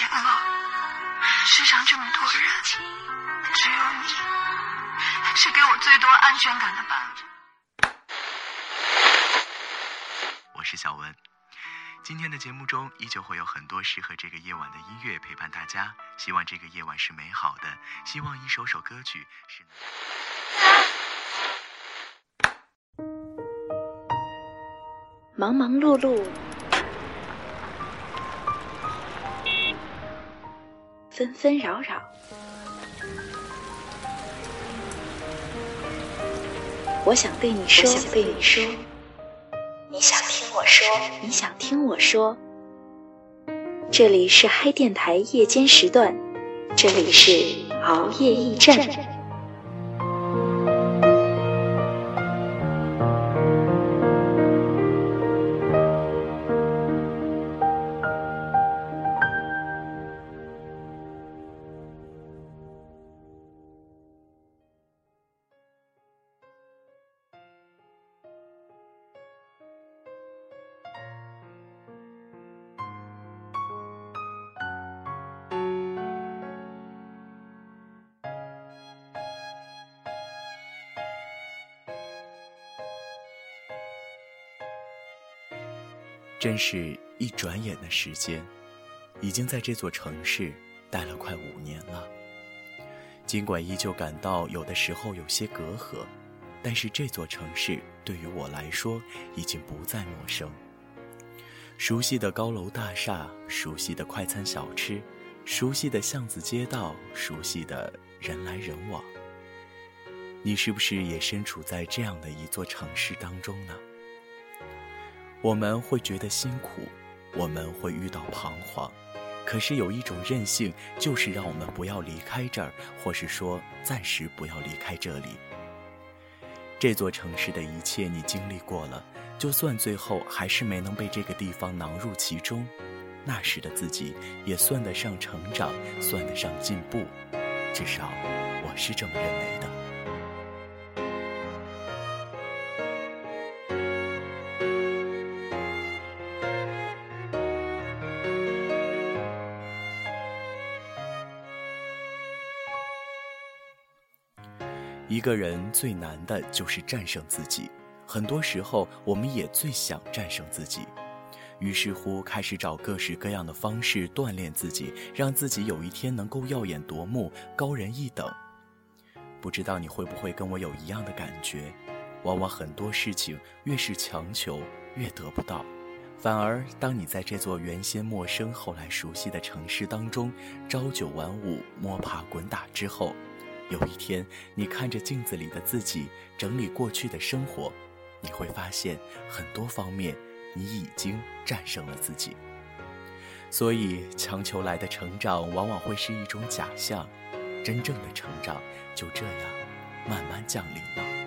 险了，世上这么多人，只有你是给我最多安全感的伴侣。我是小文，今天的节目中依旧会有很多适合这个夜晚的音乐陪伴大家。希望这个夜晚是美好的，希望一首首歌曲是。忙忙碌碌，纷纷扰扰，我想对你说想，对你说，你想听我说，你想听我说。这里是嗨电台夜间时段，这里是熬夜驿站。真是一转眼的时间，已经在这座城市待了快五年了。尽管依旧感到有的时候有些隔阂，但是这座城市对于我来说已经不再陌生。熟悉的高楼大厦，熟悉的快餐小吃，熟悉的巷子街道，熟悉的人来人往。你是不是也身处在这样的一座城市当中呢？我们会觉得辛苦，我们会遇到彷徨，可是有一种韧性，就是让我们不要离开这儿，或是说暂时不要离开这里。这座城市的一切你经历过了，就算最后还是没能被这个地方囊入其中，那时的自己也算得上成长，算得上进步，至少我是这么认为的。一个人最难的就是战胜自己，很多时候我们也最想战胜自己，于是乎开始找各式各样的方式锻炼自己，让自己有一天能够耀眼夺目、高人一等。不知道你会不会跟我有一样的感觉？往往很多事情越是强求，越得不到，反而当你在这座原先陌生、后来熟悉的城市当中，朝九晚五、摸爬滚打之后。有一天，你看着镜子里的自己，整理过去的生活，你会发现很多方面你已经战胜了自己。所以，强求来的成长往往会是一种假象，真正的成长就这样慢慢降临了。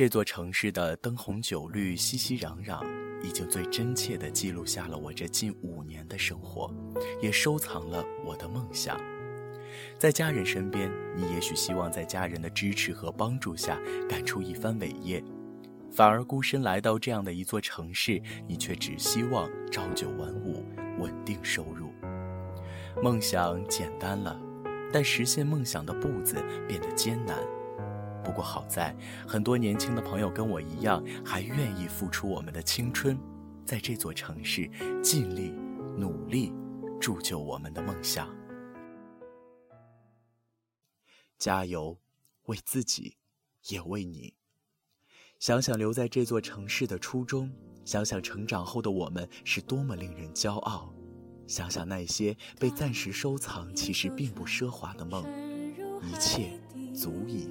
这座城市的灯红酒绿、熙熙攘攘，已经最真切地记录下了我这近五年的生活，也收藏了我的梦想。在家人身边，你也许希望在家人的支持和帮助下干出一番伟业，反而孤身来到这样的一座城市，你却只希望朝九晚五、稳定收入。梦想简单了，但实现梦想的步子变得艰难。不过好在，很多年轻的朋友跟我一样，还愿意付出我们的青春，在这座城市尽力努力，铸就我们的梦想。加油，为自己，也为你。想想留在这座城市的初衷，想想成长后的我们是多么令人骄傲，想想那些被暂时收藏，其实并不奢华的梦，一切足以。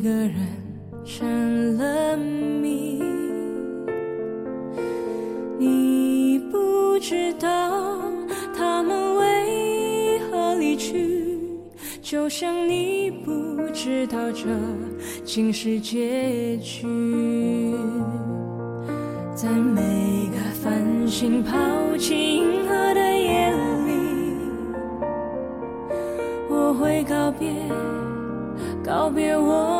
一个人成了谜，你不知道他们为何离去，就像你不知道这竟是结局。在每个繁星抛弃银河的夜里，我会告别，告别我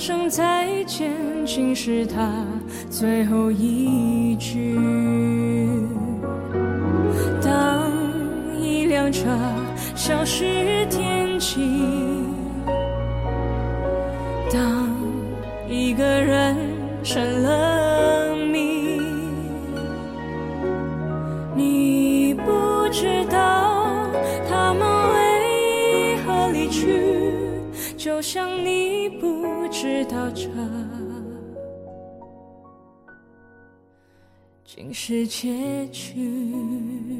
声再见竟是他最后一句。当一辆车消失天际，当一个人成了谜，你不知道就像你不知道这竟是结局。